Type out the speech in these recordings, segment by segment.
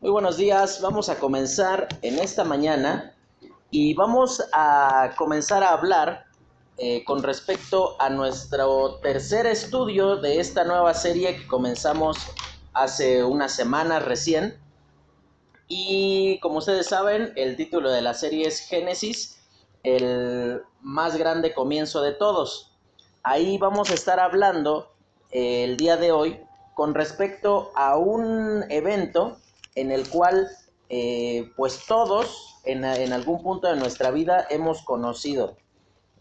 Muy buenos días, vamos a comenzar en esta mañana y vamos a comenzar a hablar eh, con respecto a nuestro tercer estudio de esta nueva serie que comenzamos hace unas semanas recién. Y como ustedes saben, el título de la serie es Génesis, el más grande comienzo de todos. Ahí vamos a estar hablando eh, el día de hoy con respecto a un evento en el cual eh, pues todos en, algún punto de nuestra vida hemos conocido.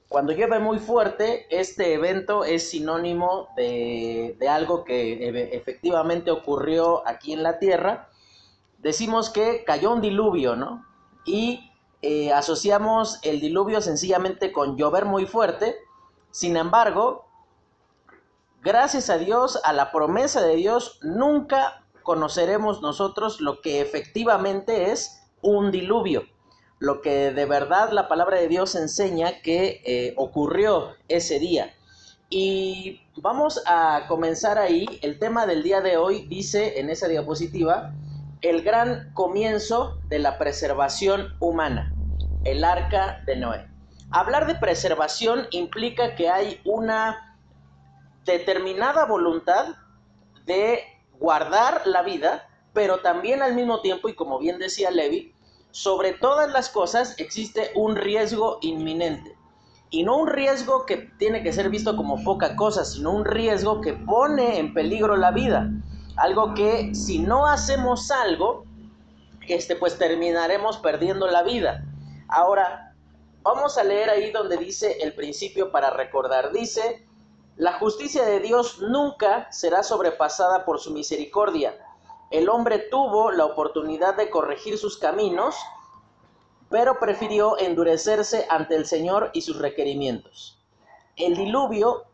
Cuando llueve muy fuerte, este evento es sinónimo de, algo que efectivamente ocurrió aquí en la Tierra. Decimos que cayó un diluvio, ¿no? Y eh, asociamos el diluvio sencillamente con llover muy fuerte. Sin embargo, gracias a Dios, a la promesa de Dios, nunca conoceremos nosotros lo que efectivamente es un diluvio, lo que de verdad la palabra de Dios enseña que eh, ocurrió ese día. Y vamos a comenzar ahí. El tema del día de hoy dice en esa diapositiva, el gran comienzo de la preservación humana, el arca de Noé. Hablar de preservación implica que hay una determinada voluntad de guardar la vida, pero también al mismo tiempo, y como bien decía Levi, sobre todas las cosas existe un riesgo inminente. Y no un riesgo que tiene que ser visto como poca cosa, sino un riesgo que pone en peligro la vida. Algo que si no hacemos algo, este, pues terminaremos perdiendo la vida. Ahora, vamos a leer ahí donde dice el principio para recordar. Dice, la justicia de Dios nunca será sobrepasada por su misericordia. El hombre tuvo la oportunidad de corregir sus caminos, pero prefirió endurecerse ante el Señor y sus requerimientos. El diluvio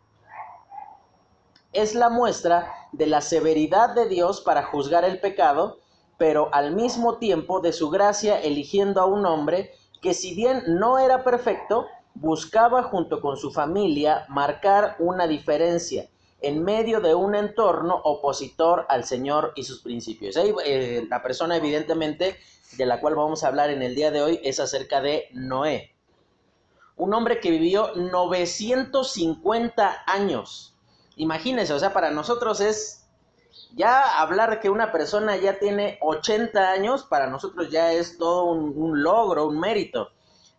es la muestra de la severidad de Dios para juzgar el pecado, pero al mismo tiempo de su gracia eligiendo a un hombre que si bien no era perfecto, buscaba junto con su familia marcar una diferencia en medio de un entorno opositor al Señor y sus principios. Eh, la persona evidentemente de la cual vamos a hablar en el día de hoy es acerca de Noé. Un hombre que vivió 950 años. Imagínense, o sea, para nosotros es ya hablar que una persona ya tiene 80 años, para nosotros ya es todo un logro, un mérito.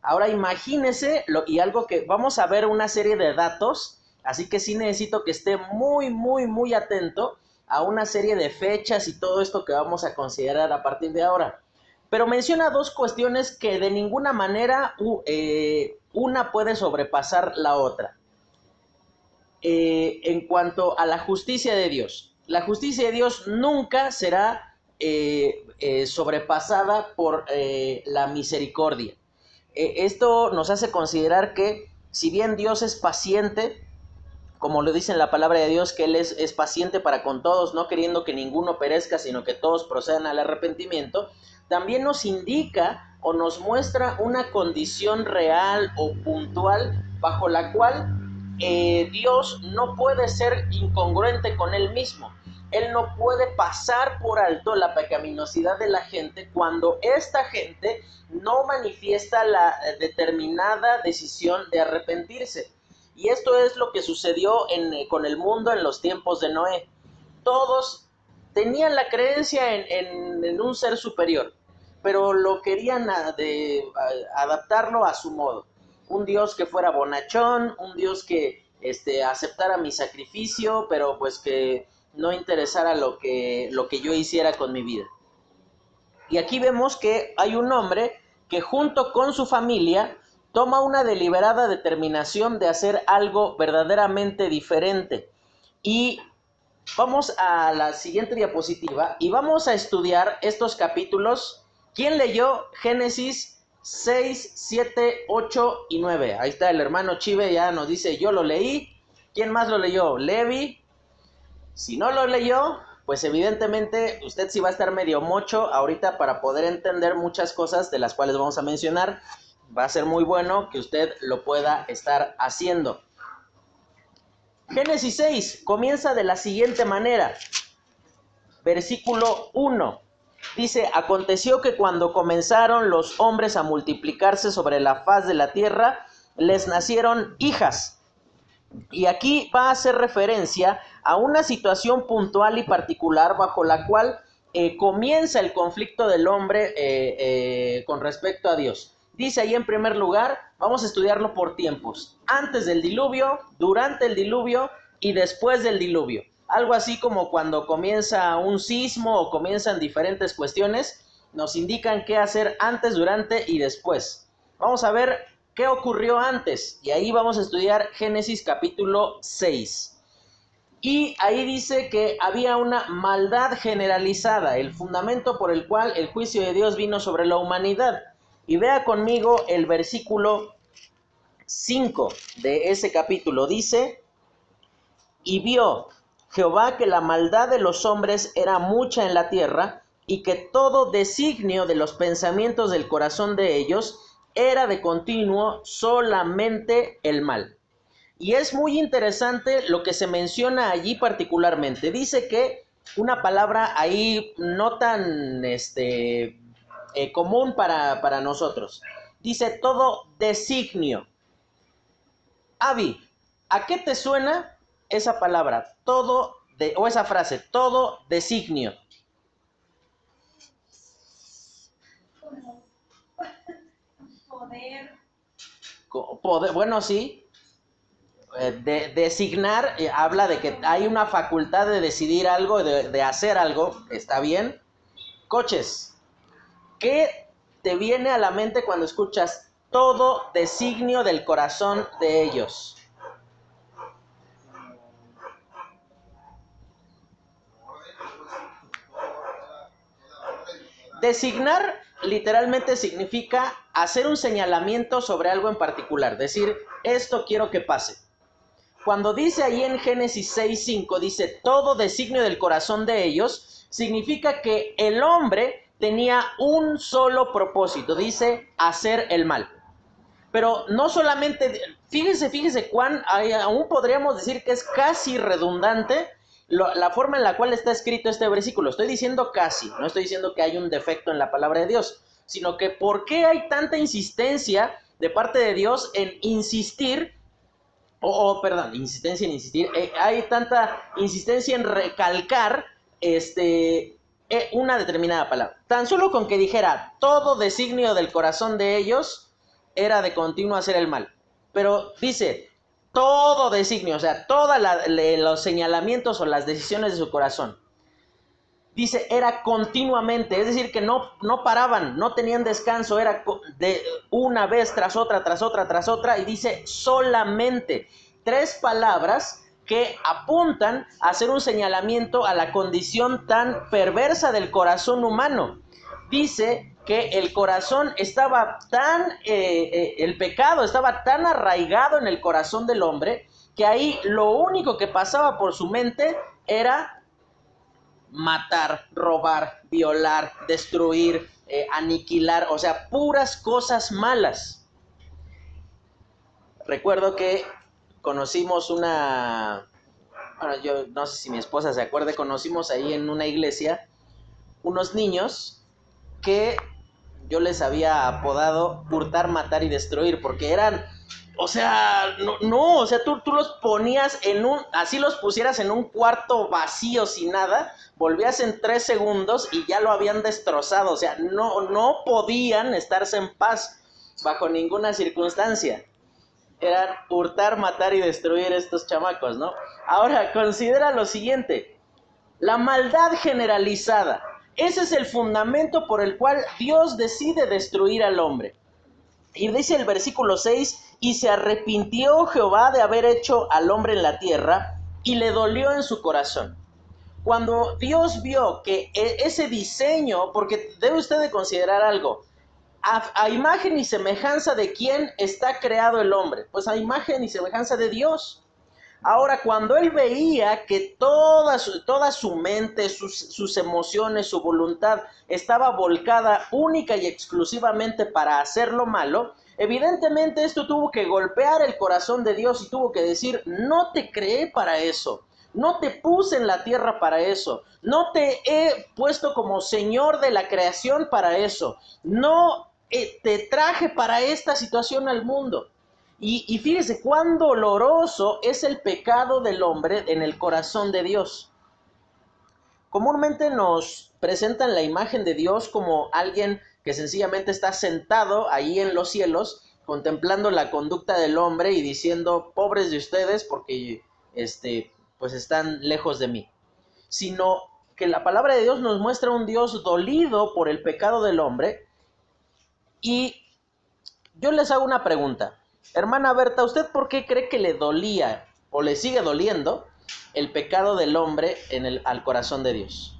Ahora imagínese lo, y algo que vamos a ver una serie de datos, así que sí necesito que esté muy, muy, muy atento a una serie de fechas y todo esto que vamos a considerar a partir de ahora. Pero menciona dos cuestiones que de ninguna manera eh, una puede sobrepasar la otra. Eh, en cuanto a la justicia de Dios, la justicia de Dios nunca será eh, sobrepasada por la misericordia. Eh, esto nos hace considerar que si bien Dios es paciente, como lo dice en la palabra de Dios, que Él es, paciente para con todos, no queriendo que ninguno perezca, sino que todos procedan al arrepentimiento, también nos indica o nos muestra una condición real o puntual bajo la cual eh, Dios no puede ser incongruente con Él mismo. Él no puede pasar por alto la pecaminosidad de la gente cuando esta gente no manifiesta la eh, determinada decisión de arrepentirse. Y esto es lo que sucedió eh, con el mundo en los tiempos de Noé. Todos tenían la creencia en, un ser superior, pero lo querían adaptarlo a su modo. Un Dios que fuera bonachón, un Dios que este, aceptara mi sacrificio, pero pues que no interesara lo que, lo que yo hiciera con mi vida. Y aquí vemos que hay un hombre que junto con su familia toma una deliberada determinación de hacer algo verdaderamente diferente. Y vamos a la siguiente diapositiva y vamos a estudiar estos capítulos. ¿Quién leyó Génesis 6, 7, 8 y 9? Ahí está el hermano Chive, ya nos dice, yo lo leí. ¿Quién más lo leyó? Levi. Si no lo leyó, pues evidentemente usted sí va a estar medio mocho ahorita para poder entender muchas cosas de las cuales vamos a mencionar. Va a ser muy bueno que usted lo pueda estar haciendo. Génesis 6 comienza de la siguiente manera. Versículo 1. Dice, aconteció que cuando comenzaron los hombres a multiplicarse sobre la faz de la tierra, les nacieron hijas. Y aquí va a hacer referencia a una situación puntual y particular bajo la cual eh, comienza el conflicto del hombre eh, eh, con respecto a Dios. Dice ahí en primer lugar, vamos a estudiarlo por tiempos, antes del diluvio, durante el diluvio y después del diluvio. Algo así como cuando comienza un sismo o comienzan diferentes cuestiones, nos indican qué hacer antes, durante y después. Vamos a ver qué ocurrió antes y ahí vamos a estudiar Génesis capítulo 6. Y ahí dice que había una maldad generalizada, el fundamento por el cual el juicio de Dios vino sobre la humanidad. Y vea conmigo el versículo 5 de ese capítulo. Dice, y vio Jehová que la maldad de los hombres era mucha en la tierra, y que todo designio de los pensamientos del corazón de ellos era de continuo solamente el mal. Y es muy interesante lo que se menciona allí particularmente. Dice que una palabra ahí no tan este, eh, común para, para nosotros. Dice todo designio. Avi, ¿a qué te suena esa palabra? Todo de, o esa frase, todo designio. Poder. Poder. Bueno, sí, de, designar eh, habla de que hay una facultad de decidir algo, de, de, hacer algo, está bien. Coches, ¿qué te viene a la mente cuando escuchas todo designio del corazón de ellos? Designar literalmente significa hacer un señalamiento sobre algo en particular, decir, esto quiero que pase. Cuando dice ahí en Génesis 6.5, dice, todo designio del corazón de ellos, significa que el hombre tenía un solo propósito, dice, hacer el mal. Pero no solamente, fíjese, fíjese cuán, aún podríamos decir que es casi redundante la forma en la cual está escrito este versículo. Estoy diciendo casi, no estoy diciendo que hay un defecto en la palabra de Dios, sino que por qué hay tanta insistencia de parte de Dios en insistir oh, perdón, insistencia en insistir, eh, hay tanta insistencia en recalcar este, eh, una determinada palabra. Tan solo con que dijera todo designio del corazón de ellos era de continuo hacer el mal. Pero dice, todo designio, o sea, todos los señalamientos o las decisiones de su corazón. Dice, era continuamente, es decir, que no, no paraban, no tenían descanso, era de una vez tras otra, tras otra, tras otra, y dice solamente tres palabras que apuntan a hacer un señalamiento a la condición tan perversa del corazón humano. Dice que el corazón estaba tan, eh, eh, el pecado estaba tan arraigado en el corazón del hombre, que ahí lo único que pasaba por su mente era matar, robar, violar, destruir, eh, aniquilar, o sea, puras cosas malas. Recuerdo que conocimos una, bueno, yo no sé si mi esposa se acuerde, conocimos ahí en una iglesia unos niños que yo les había apodado hurtar, matar y destruir, porque eran o sea, no, o sea, tú, tú los ponías en un, así los pusieras en un cuarto vacío sin nada, volvías en tres segundos y ya lo habían destrozado, o sea, no, no podían estarse en paz bajo ninguna circunstancia. Eran hurtar, matar y destruir estos chamacos, ¿no? Ahora, considera lo siguiente, la maldad generalizada, ese es el fundamento por el cual Dios decide destruir al hombre. Y dice el versículo 6, y se arrepintió Jehová de haber hecho al hombre en la tierra, y le dolió en su corazón. Cuando Dios vio que e, ese diseño, porque debe usted de considerar algo, a, imagen y semejanza de quién está creado el hombre, pues a imagen y semejanza de Dios. Ahora, cuando él veía que toda su, mente, sus, emociones, su voluntad estaba volcada única y exclusivamente para hacer lo malo, evidentemente esto tuvo que golpear el corazón de Dios y tuvo que decir, no te creé para eso. No te puse en la tierra para eso. No te he puesto como Señor de la creación para eso. No eh, te traje para esta situación al mundo. Y, y fíjese cuán doloroso es el pecado del hombre en el corazón de Dios. Comúnmente nos presentan la imagen de Dios como alguien que sencillamente está sentado ahí en los cielos, contemplando la conducta del hombre y diciendo, pobres de ustedes, porque este, pues están lejos de mí. Sino que la palabra de Dios nos muestra un Dios dolido por el pecado del hombre. Y yo les hago una pregunta. Hermana Berta, ¿usted por qué cree que le dolía o le sigue doliendo el pecado del hombre en el, al corazón de Dios?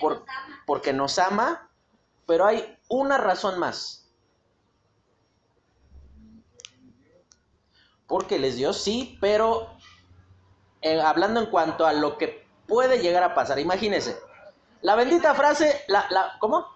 Por, porque nos ama, pero hay una razón más. Porque les dio, sí, pero eh, hablando en cuanto a lo que puede llegar a pasar, imagínense, la bendita frase, la, la, ¿cómo?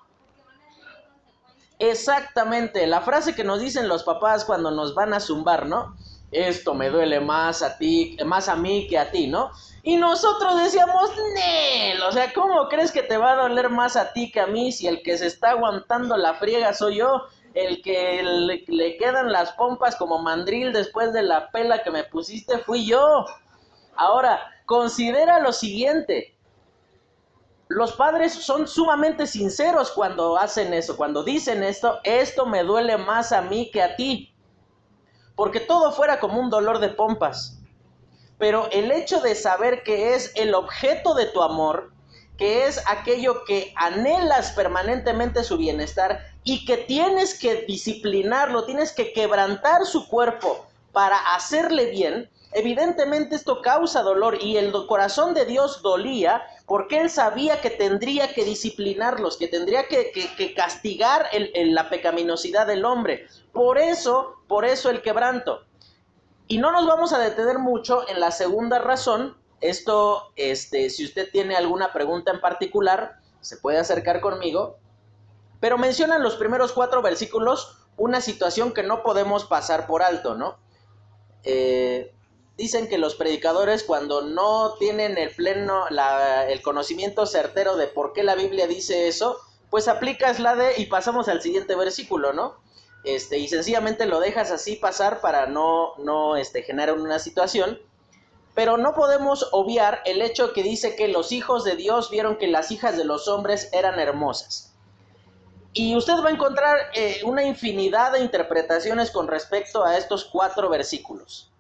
Exactamente, la frase que nos dicen los papás cuando nos van a zumbar, ¿no? Esto me duele más a ti, más a mí que a ti, ¿no? Y nosotros decíamos, Nel, o sea, ¿cómo crees que te va a doler más a ti que a mí si el que se está aguantando la friega soy yo? El que le, le quedan las pompas como mandril después de la pela que me pusiste fui yo. Ahora, considera lo siguiente. Los padres son sumamente sinceros cuando hacen eso, cuando dicen esto, esto me duele más a mí que a ti. Porque todo fuera como un dolor de pompas. Pero el hecho de saber que es el objeto de tu amor, que es aquello que anhelas permanentemente su bienestar y que tienes que disciplinarlo, tienes que quebrantar su cuerpo para hacerle bien, evidentemente esto causa dolor y el corazón de Dios dolía porque él sabía que tendría que disciplinarlos, que tendría que, castigar la pecaminosidad del hombre. Por eso, por eso el quebranto. Y no nos vamos a detener mucho en la segunda razón. Esto, este, si usted tiene alguna pregunta en particular, se puede acercar conmigo. Pero mencionan los primeros cuatro versículos una situación que no podemos pasar por alto, ¿no? Eh, dicen que los predicadores cuando no tienen el pleno, el conocimiento certero de por qué la Biblia dice eso, pues aplicas la de y pasamos al siguiente versículo, ¿no? este, y sencillamente lo dejas así pasar para no, no este, generar una situación. Pero no podemos obviar el hecho que dice que los hijos de Dios vieron que las hijas de los hombres eran hermosas. Y usted va a encontrar eh, una infinidad de interpretaciones con respecto a estos cuatro versículos.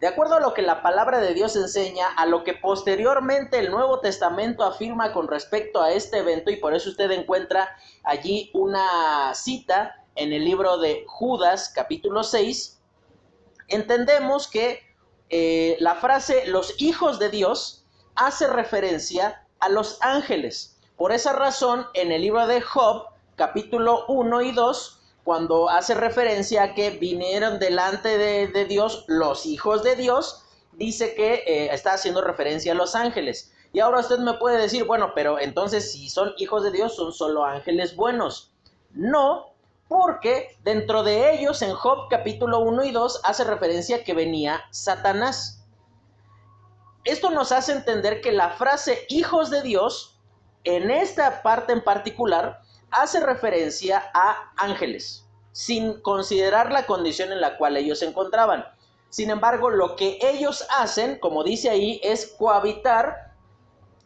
De acuerdo a lo que la palabra de Dios enseña, a lo que posteriormente el Nuevo Testamento afirma con respecto a este evento, y por eso usted encuentra allí una cita en el libro de Judas capítulo 6, entendemos que eh, la frase los hijos de Dios hace referencia a los ángeles. Por esa razón, en el libro de Job capítulo 1 y 2, cuando hace referencia a que vinieron delante de, Dios los hijos de Dios, dice que eh, está haciendo referencia a los ángeles. Y ahora usted me puede decir, bueno, pero entonces si son hijos de Dios, son solo ángeles buenos. No, porque dentro de ellos en Job capítulo 1 y 2 hace referencia que venía Satanás. Esto nos hace entender que la frase hijos de Dios, en esta parte en particular, hace referencia a ángeles, sin considerar la condición en la cual ellos se encontraban. Sin embargo, lo que ellos hacen, como dice ahí, es cohabitar,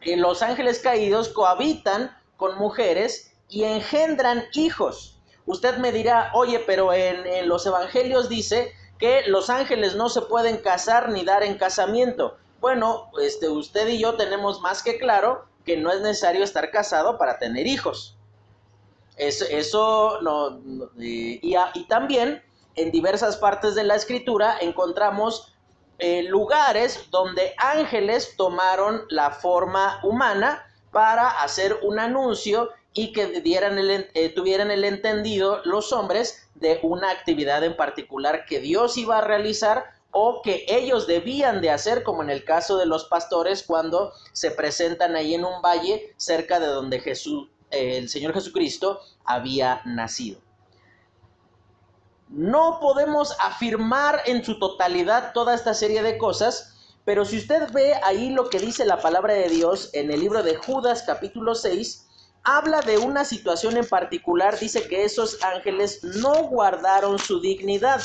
eh, los ángeles caídos cohabitan con mujeres y engendran hijos. Usted me dirá, oye, pero en, los evangelios dice que los ángeles no se pueden casar ni dar en casamiento. Bueno, este, usted y yo tenemos más que claro que no es necesario estar casado para tener hijos. Eso, no, y, también en diversas partes de la escritura encontramos eh, lugares donde ángeles tomaron la forma humana para hacer un anuncio y que dieran el, eh, tuvieran el entendido los hombres de una actividad en particular que Dios iba a realizar o que ellos debían de hacer, como en el caso de los pastores cuando se presentan ahí en un valle cerca de donde Jesús, el Señor Jesucristo había nacido. No podemos afirmar en su totalidad toda esta serie de cosas, Pero si usted ve ahí lo que dice la palabra de Dios en el libro de Judas capítulo 6, habla de una situación en particular, dice que esos ángeles no guardaron su dignidad.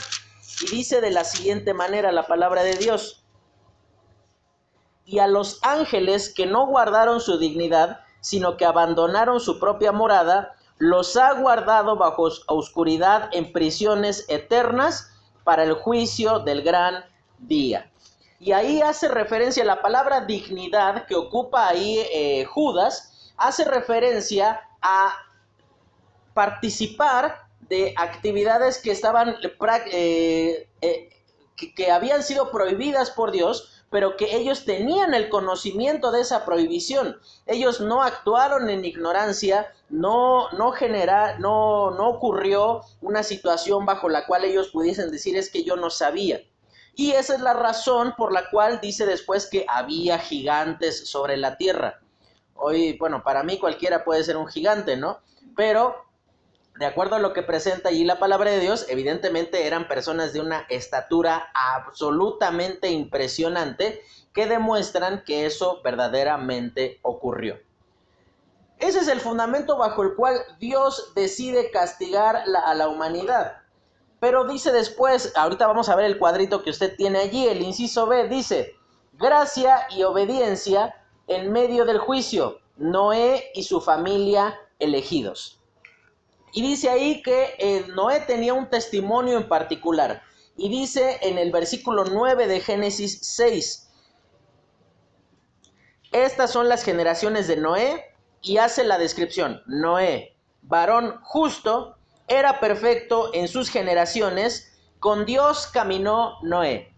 Y dice de la siguiente manera la palabra de Dios. Y a los ángeles que no guardaron su dignidad, sino que abandonaron su propia morada, los ha guardado bajo oscuridad en prisiones eternas para el juicio del gran día. Y ahí hace referencia la palabra dignidad que ocupa ahí eh, Judas, hace referencia a participar de actividades que estaban eh, eh, que habían sido prohibidas por Dios, pero que ellos tenían el conocimiento de esa prohibición. Ellos no actuaron en ignorancia, no, no, genera, no, no ocurrió una situación bajo la cual ellos pudiesen decir es que yo no sabía. Y esa es la razón por la cual dice después que había gigantes sobre la tierra. Hoy, bueno, para mí cualquiera puede ser un gigante, ¿no? Pero de acuerdo a lo que presenta allí la palabra de Dios, evidentemente eran personas de una estatura absolutamente impresionante que demuestran que eso verdaderamente ocurrió. Ese es el fundamento bajo el cual Dios decide castigar a la humanidad. Pero dice después, ahorita vamos a ver el cuadrito que usted tiene allí, el inciso B, dice, gracia y obediencia en medio del juicio, Noé y su familia elegidos. Y dice ahí que eh, Noé tenía un testimonio en particular. Y dice en el versículo 9 de Génesis 6, estas son las generaciones de Noé y hace la descripción. Noé, varón justo, era perfecto en sus generaciones, con Dios caminó Noé.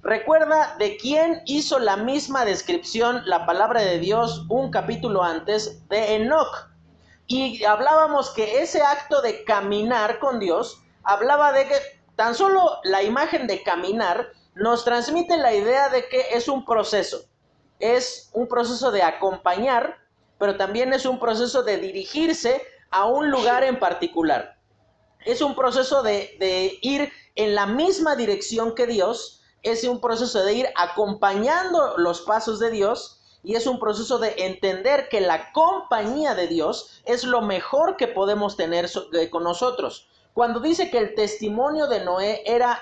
Recuerda de quién hizo la misma descripción la palabra de Dios un capítulo antes de Enoch. Y hablábamos que ese acto de caminar con Dios hablaba de que tan solo la imagen de caminar nos transmite la idea de que es un proceso. Es un proceso de acompañar, pero también es un proceso de dirigirse a un lugar en particular. Es un proceso de, de ir en la misma dirección que Dios, es un proceso de ir acompañando los pasos de Dios y es un proceso de entender que la compañía de Dios es lo mejor que podemos tener eh, con nosotros. Cuando dice que el testimonio de Noé era,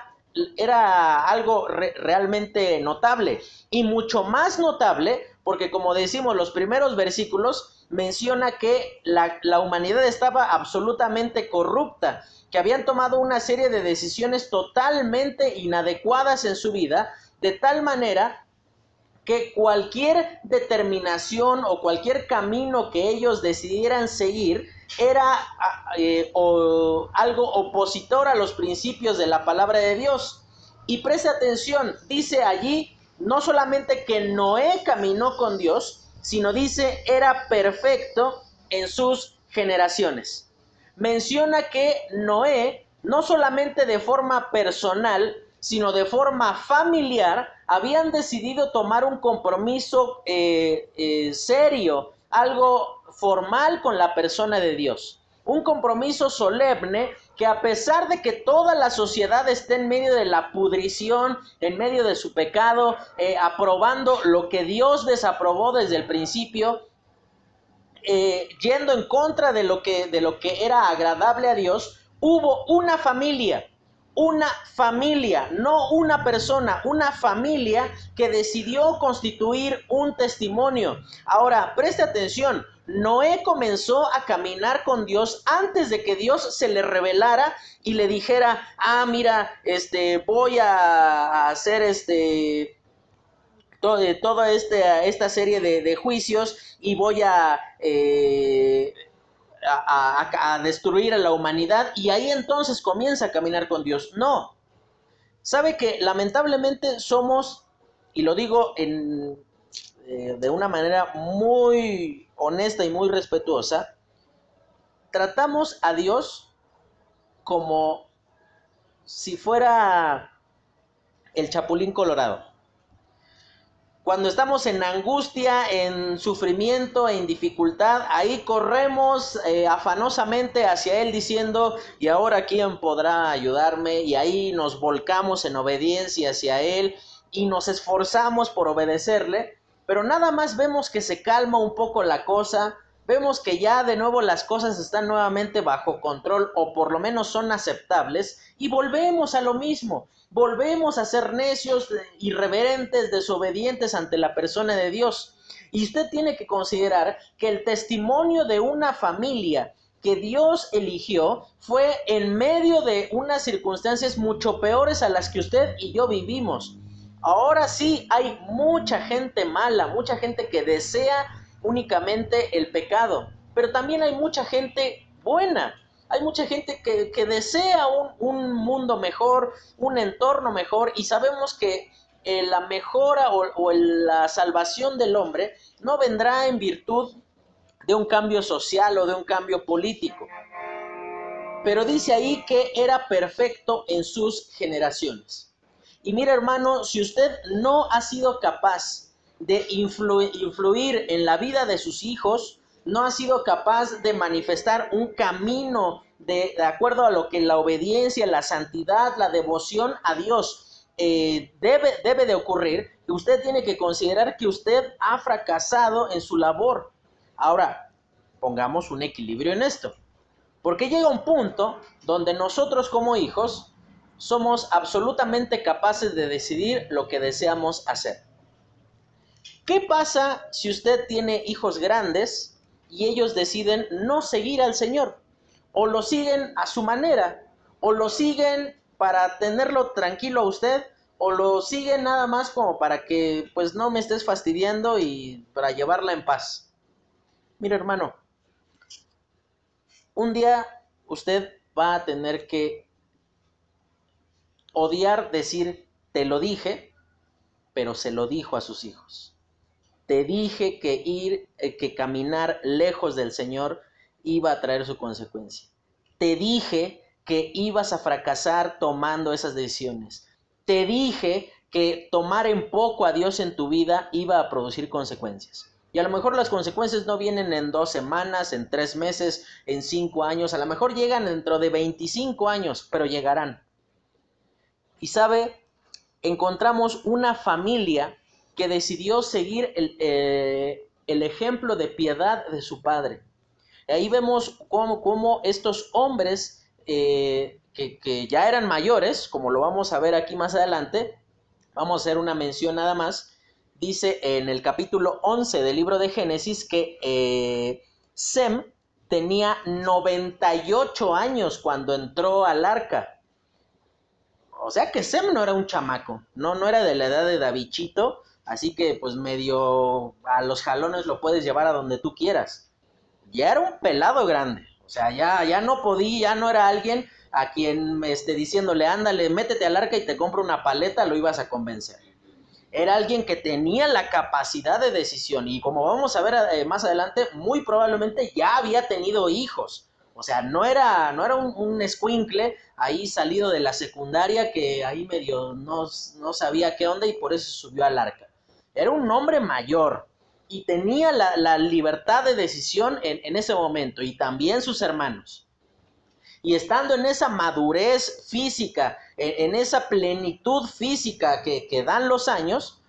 era algo realmente notable y mucho más notable porque como decimos los primeros versículos menciona que la, la humanidad estaba absolutamente corrupta, que habían tomado una serie de decisiones totalmente inadecuadas en su vida, de tal manera que cualquier determinación o cualquier camino que ellos decidieran seguir era eh, algo opositor a los principios de la palabra de Dios. Y preste atención, dice allí no solamente que Noé caminó con Dios, sino dice era perfecto en sus generaciones. Menciona que Noé no solamente de forma personal, sino de forma familiar, habían decidido tomar un compromiso eh, eh, serio, algo formal con la persona de Dios. Un compromiso solemne que a pesar de que toda la sociedad esté en medio de la pudrición, en medio de su pecado, eh, aprobando lo que Dios desaprobó desde el principio, yendo en contra de lo, que, de lo que era agradable a Dios, hubo una familia una familia, no una persona, una familia que decidió constituir un testimonio. Ahora, preste atención, Noé comenzó a caminar con Dios antes de que Dios se le revelara y le dijera, ah, mira, este, voy a hacer este, toda este, esta serie de, juicios y voy a... Eh, a, destruir a la humanidad y ahí entonces comienza a caminar con Dios. No. Sabe que lamentablemente somos, y lo digo en, eh, de una manera muy honesta y muy respetuosa, tratamos a Dios como si fuera el chapulín colorado. Cuando estamos en angustia, en sufrimiento, en dificultad, ahí corremos eh, afanosamente hacia Él diciendo, ¿y ahora quién podrá ayudarme? Y ahí nos volcamos en obediencia hacia Él y nos esforzamos por obedecerle, pero nada más vemos que se calma un poco la cosa, vemos que ya de nuevo las cosas están nuevamente bajo control o por lo menos son aceptables y volvemos a lo mismo, volvemos a ser necios, irreverentes, desobedientes ante la persona de Dios. Y usted tiene que considerar que el testimonio de una familia que Dios eligió fue en medio de unas circunstancias mucho peores a las que usted y yo vivimos. Ahora sí hay mucha gente mala, mucha gente que desea únicamente el pecado, pero también hay mucha gente buena. Hay mucha gente que, desea un, mundo mejor, un entorno mejor, y sabemos que eh, la mejora o, o la salvación del hombre no vendrá en virtud de un cambio social o de un cambio político. Pero dice ahí que era perfecto en sus generaciones. Y mira hermano, si usted no ha sido capaz de influir en la vida de sus hijos, no ha sido capaz de manifestar un camino de, acuerdo a lo que la obediencia, la santidad, la devoción a Dios eh, debe, debe de ocurrir, usted tiene que considerar que usted ha fracasado en su labor. Ahora, pongamos un equilibrio en esto. Porque llega un punto donde nosotros como hijos somos absolutamente capaces de decidir lo que deseamos hacer. ¿Qué pasa si usted tiene hijos grandes y ellos deciden no seguir al Señor? O lo siguen a su manera, o lo siguen para tenerlo tranquilo a usted, o lo siguen nada más como para que pues no me estés fastidiando y para llevarla en paz. Mira hermano, un día usted va a tener que odiar decir te lo dije, pero se lo dijo a sus hijos. Te dije que ir, eh, que caminar lejos del Señor iba a traer su consecuencia. Te dije que ibas a fracasar tomando esas decisiones. Te dije que tomar en poco a Dios en tu vida iba a producir consecuencias. Y a lo mejor las consecuencias no vienen en dos semanas, en tres meses, en cinco años, a lo mejor llegan dentro de 25 años, pero llegarán. Y sabe, encontramos una familia que decidió seguir el, eh, ejemplo de piedad de su padre. Ahí vemos cómo, estos hombres eh, que, que, ya eran mayores, como lo vamos a ver aquí más adelante, vamos a hacer una mención nada más, dice en el capítulo 11 del libro de Génesis que eh, Sem tenía 98 años cuando entró al arca. O sea que Sem no era un chamaco, no, no era de la edad de Davichito, Así que pues medio a los jalones lo puedes llevar a donde tú quieras. Ya era un pelado grande. O sea, ya, ya no podía, ya no era alguien a quien esté diciéndole, ándale, métete al arca y te compro una paleta, lo ibas a convencer. Era alguien que tenía la capacidad de decisión y como vamos a ver eh, más adelante, muy probablemente ya había tenido hijos. O sea, no era, no era un, un escuincle ahí salido de la secundaria que ahí medio no, no sabía qué onda y por eso subió al arca. Era un hombre mayor y tenía la, libertad de decisión en, ese momento y también sus hermanos. Y estando en esa madurez física, en, esa plenitud física que, que dan los años,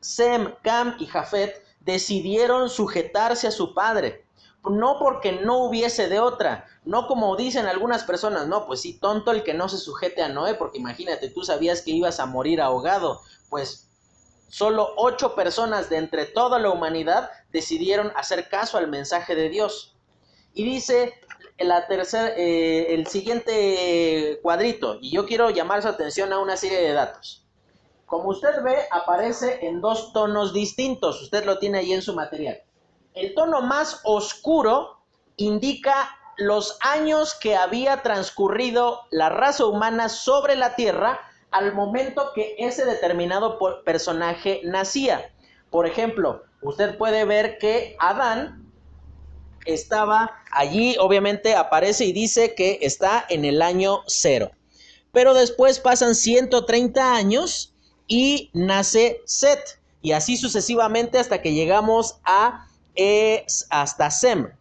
Sem, Cam y Jafet decidieron sujetarse a su padre no porque no hubiese de otra, no como dicen algunas personas, no, pues sí, tonto el que no se sujete a Noé, porque imagínate, tú sabías que ibas a morir ahogado, pues Solo ocho personas de entre toda la humanidad decidieron hacer caso al mensaje de Dios. Y dice la eh, el siguiente cuadrito, y yo quiero llamar su atención a una serie de datos. Como usted ve, aparece en dos tonos distintos. Usted lo tiene ahí en su material. El tono más oscuro indica los años que había transcurrido la raza humana sobre la Tierra al momento que ese determinado personaje nacía. Por ejemplo, usted puede ver que Adán estaba allí, obviamente aparece y dice que está en el año cero. Pero después pasan 130 años y nace Set. Y así sucesivamente hasta que llegamos a hasta Sem.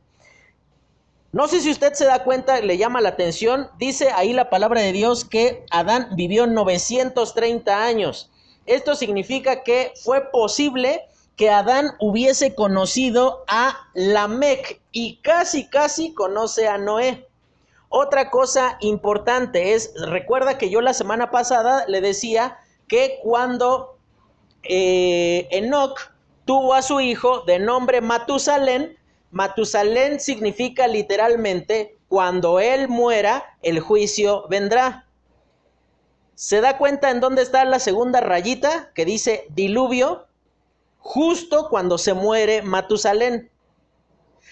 No sé si usted se da cuenta, le llama la atención, dice ahí la palabra de Dios que Adán vivió 930 años. Esto significa que fue posible que Adán hubiese conocido a Lamec y casi, casi conoce a Noé. Otra cosa importante es, recuerda que yo la semana pasada le decía que cuando eh, Enoch tuvo a su hijo de nombre Matusalén, Matusalén significa literalmente cuando él muera, el juicio vendrá. ¿Se da cuenta en dónde está la segunda rayita que dice diluvio? Justo cuando se muere Matusalén.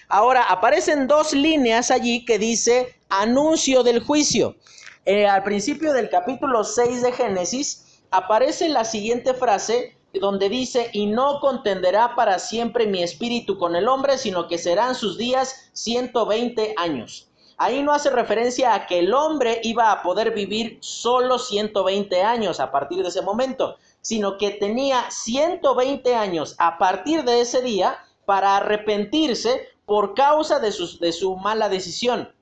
Ahora aparecen dos líneas allí que dice anuncio del juicio. Eh, al principio del capítulo 6 de Génesis aparece la siguiente frase donde dice, y no contenderá para siempre mi espíritu con el hombre, sino que serán sus días 120 años. Ahí no hace referencia a que el hombre iba a poder vivir solo 120 años a partir de ese momento, sino que tenía 120 años a partir de ese día para arrepentirse por causa de su, de su mala decisión.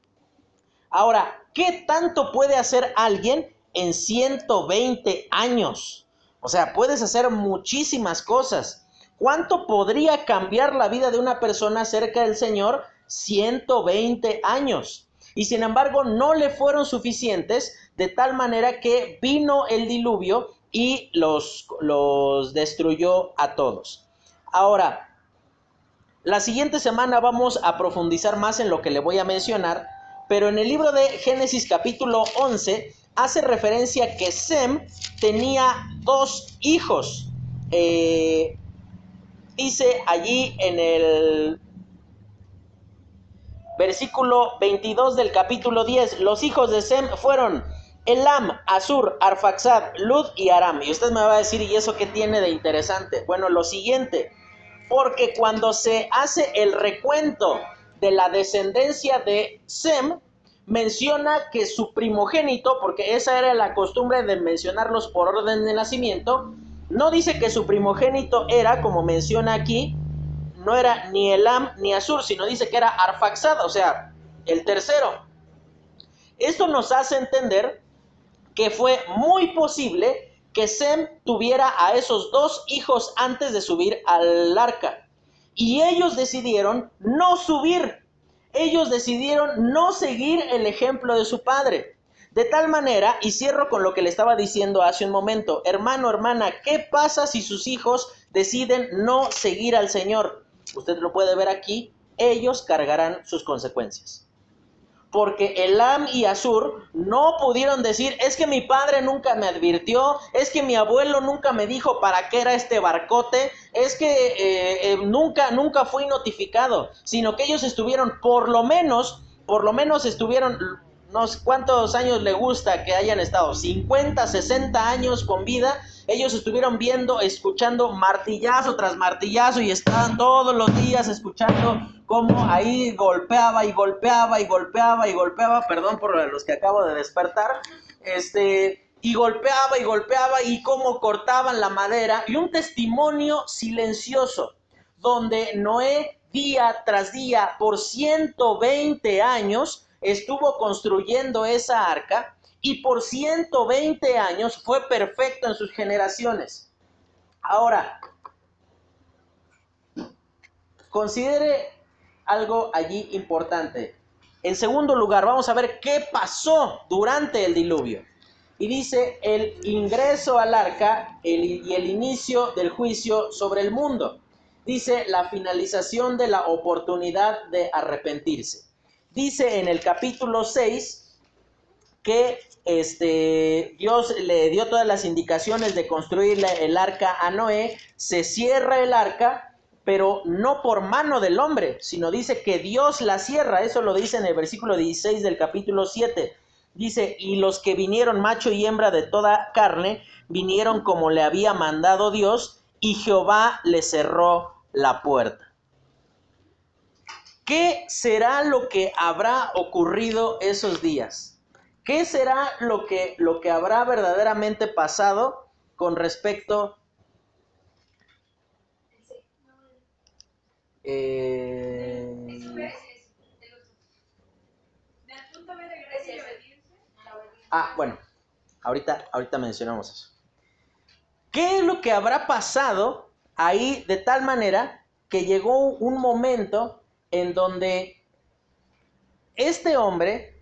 Ahora, ¿qué tanto puede hacer alguien en 120 años? O sea, puedes hacer muchísimas cosas. ¿Cuánto podría cambiar la vida de una persona cerca del Señor? 120 años y sin embargo no le fueron suficientes de tal manera que vino el diluvio y los, los destruyó a todos. Ahora, la siguiente semana vamos a profundizar más en lo que le voy a mencionar, pero en el libro de Génesis capítulo 11 hace referencia que Sem tenía dos hijos. Eh, dice allí en el versículo 22 del capítulo 10, los hijos de Sem fueron Elam, Asur, Arfaxad, Lud y Aram. Y usted me va a decir, ¿y eso qué tiene de interesante? Bueno, lo siguiente, porque cuando se hace el recuento de la descendencia de Sem, menciona que su primogénito, porque esa era la costumbre de mencionarlos por orden de nacimiento, no dice que su primogénito era, como menciona aquí, no era ni Elam ni Asur, sino dice que era Arfaxad, o sea, el tercero. Esto nos hace entender que fue muy posible que Sem tuviera a esos dos hijos antes de subir al arca. Y ellos decidieron no subir. Ellos decidieron no seguir el ejemplo de su padre. De tal manera, y cierro con lo que le estaba diciendo hace un momento, hermano, hermana, ¿qué pasa si sus hijos deciden no seguir al Señor? usted lo puede ver aquí, ellos cargarán sus consecuencias. Porque Elam y Asur no pudieron decir, es que mi padre nunca me advirtió, es que mi abuelo nunca me dijo para qué era este barcote, es que eh, eh, nunca, nunca fui notificado, sino que ellos estuvieron por lo menos, por lo menos estuvieron no sé cuántos años le gusta que hayan estado, 50, 60 años con vida, ellos estuvieron viendo, escuchando martillazo tras martillazo y estaban todos los días escuchando cómo ahí golpeaba y golpeaba y golpeaba y golpeaba, perdón por los que acabo de despertar, este, y golpeaba y golpeaba y cómo cortaban la madera y un testimonio silencioso donde Noé día tras día por 120 años estuvo construyendo esa arca y por 120 años fue perfecto en sus generaciones. Ahora, considere algo allí importante. En segundo lugar, vamos a ver qué pasó durante el diluvio. Y dice el ingreso al arca y el inicio del juicio sobre el mundo. Dice la finalización de la oportunidad de arrepentirse dice en el capítulo 6 que este, Dios le dio todas las indicaciones de construir el arca a Noé, se cierra el arca, pero no por mano del hombre, sino dice que Dios la cierra, eso lo dice en el versículo 16 del capítulo 7. Dice, y los que vinieron macho y hembra de toda carne, vinieron como le había mandado Dios, y Jehová le cerró la puerta. ¿Qué será lo que habrá ocurrido esos días? ¿Qué será lo que, lo que habrá verdaderamente pasado con respecto eh... Ah, bueno, ahorita, ahorita mencionamos eso. ¿Qué es lo que habrá pasado ahí de tal manera que llegó un momento en donde este hombre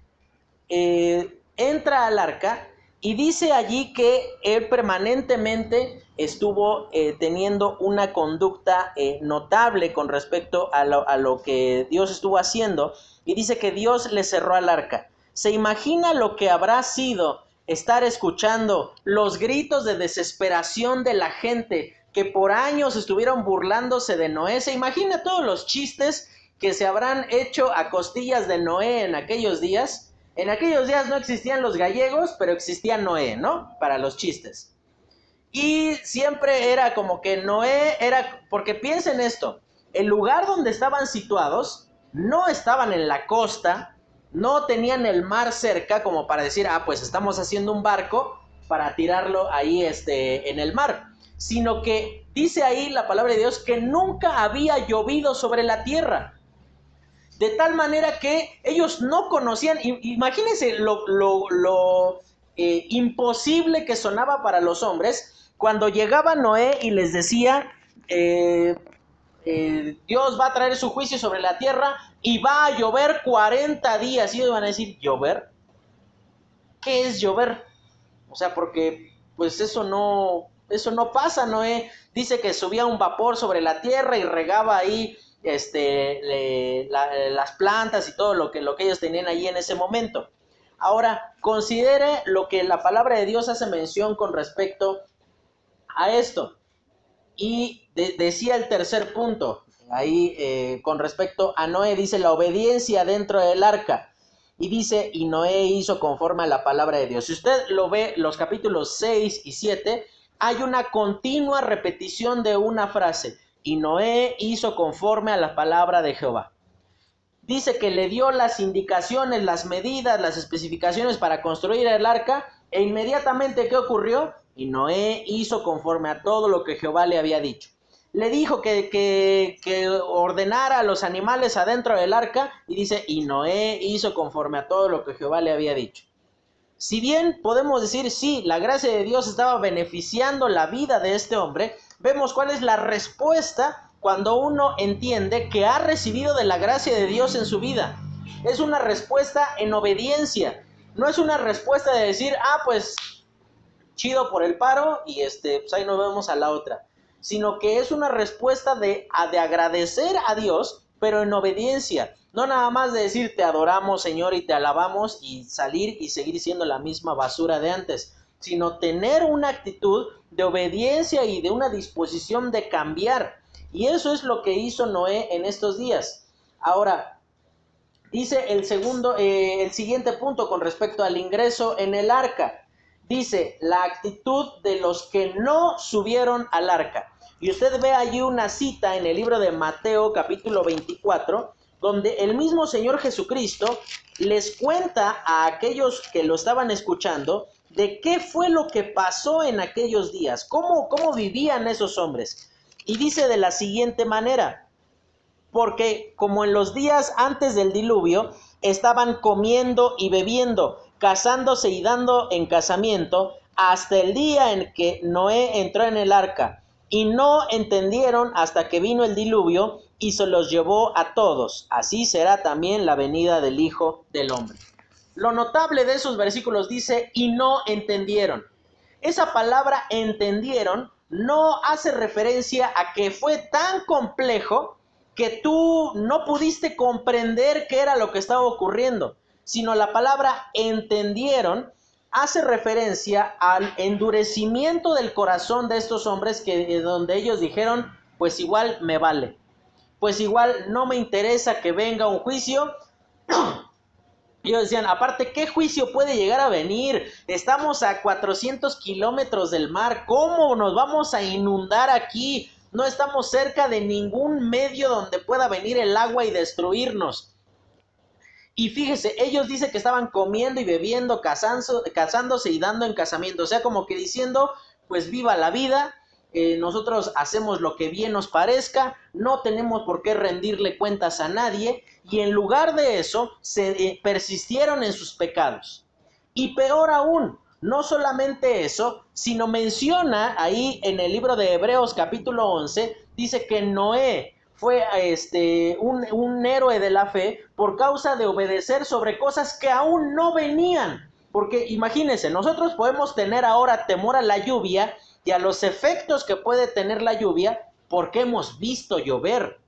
eh, entra al arca y dice allí que él permanentemente estuvo eh, teniendo una conducta eh, notable con respecto a lo, a lo que Dios estuvo haciendo y dice que Dios le cerró al arca. ¿Se imagina lo que habrá sido estar escuchando los gritos de desesperación de la gente que por años estuvieron burlándose de Noé? ¿Se imagina todos los chistes que se habrán hecho a costillas de Noé en aquellos días? En aquellos días no existían los gallegos, pero existía Noé, ¿no? Para los chistes. Y siempre era como que Noé era, porque piensen esto, el lugar donde estaban situados no estaban en la costa, no tenían el mar cerca como para decir, ah, pues estamos haciendo un barco para tirarlo ahí este, en el mar, sino que dice ahí la palabra de Dios que nunca había llovido sobre la tierra. De tal manera que ellos no conocían, imagínense lo, eh, imposible que sonaba para los hombres cuando llegaba Noé y les decía, eh, eh, Dios va a traer su juicio sobre la tierra y va a llover 40 días. Y ellos van a decir, ¿llover? ¿Qué es llover? O sea, porque pues eso no, eso no pasa, Noé dice que subía un vapor sobre la tierra y regaba ahí este, las plantas y todo lo que, lo que ellos tenían ahí en ese momento. Ahora, considere lo que la palabra de Dios hace mención con respecto a esto. Y decía el tercer punto, ahí eh, con respecto a Noé, dice la obediencia dentro del arca. Y dice, y Noé hizo conforme a la palabra de Dios. Si usted lo ve, los capítulos 6 y 7, hay una continua repetición de una frase y Noé hizo conforme a la palabra de Jehová. Dice que le dio las indicaciones, las medidas, las especificaciones para construir el arca e inmediatamente ¿qué ocurrió? Y Noé hizo conforme a todo lo que Jehová le había dicho. Le dijo que, que, que ordenara a los animales adentro del arca y dice, y Noé hizo conforme a todo lo que Jehová le había dicho. Si bien podemos decir, sí, la gracia de Dios estaba beneficiando la vida de este hombre, vemos cuál es la respuesta cuando uno entiende que ha recibido de la gracia de Dios en su vida. Es una respuesta en obediencia. No es una respuesta de decir, ah, pues chido por el paro y este, pues ahí nos vemos a la otra. Sino que es una respuesta de, de agradecer a Dios, pero en obediencia. No nada más de decir te adoramos Señor y te alabamos y salir y seguir siendo la misma basura de antes, sino tener una actitud de obediencia y de una disposición de cambiar. Y eso es lo que hizo Noé en estos días. Ahora, dice el segundo, eh, el siguiente punto con respecto al ingreso en el arca. Dice la actitud de los que no subieron al arca. Y usted ve allí una cita en el libro de Mateo capítulo 24, donde el mismo Señor Jesucristo les cuenta a aquellos que lo estaban escuchando de qué fue lo que pasó en aquellos días, cómo, cómo vivían esos hombres. Y dice de la siguiente manera, porque como en los días antes del diluvio, estaban comiendo y bebiendo, casándose y dando en casamiento, hasta el día en que Noé entró en el arca, y no entendieron hasta que vino el diluvio y se los llevó a todos. Así será también la venida del Hijo del Hombre. Lo notable de esos versículos dice, y no entendieron. Esa palabra entendieron no hace referencia a que fue tan complejo que tú no pudiste comprender qué era lo que estaba ocurriendo, sino la palabra entendieron hace referencia al endurecimiento del corazón de estos hombres que donde ellos dijeron, pues igual me vale. Pues igual no me interesa que venga un juicio, ellos decían, aparte, ¿qué juicio puede llegar a venir? Estamos a 400 kilómetros del mar, ¿cómo nos vamos a inundar aquí? No estamos cerca de ningún medio donde pueda venir el agua y destruirnos. Y fíjese, ellos dicen que estaban comiendo y bebiendo, casándose y dando en casamiento. O sea, como que diciendo, pues viva la vida, nosotros hacemos lo que bien nos parezca, no tenemos por qué rendirle cuentas a nadie y en lugar de eso se eh, persistieron en sus pecados. Y peor aún, No solamente eso, sino menciona ahí en el libro de Hebreos capítulo 11, dice que Noé fue este, un, un héroe de la fe por causa de obedecer sobre cosas que aún no venían. Porque imagínense, nosotros podemos tener ahora temor a la lluvia y a los efectos que puede tener la lluvia porque hemos visto llover.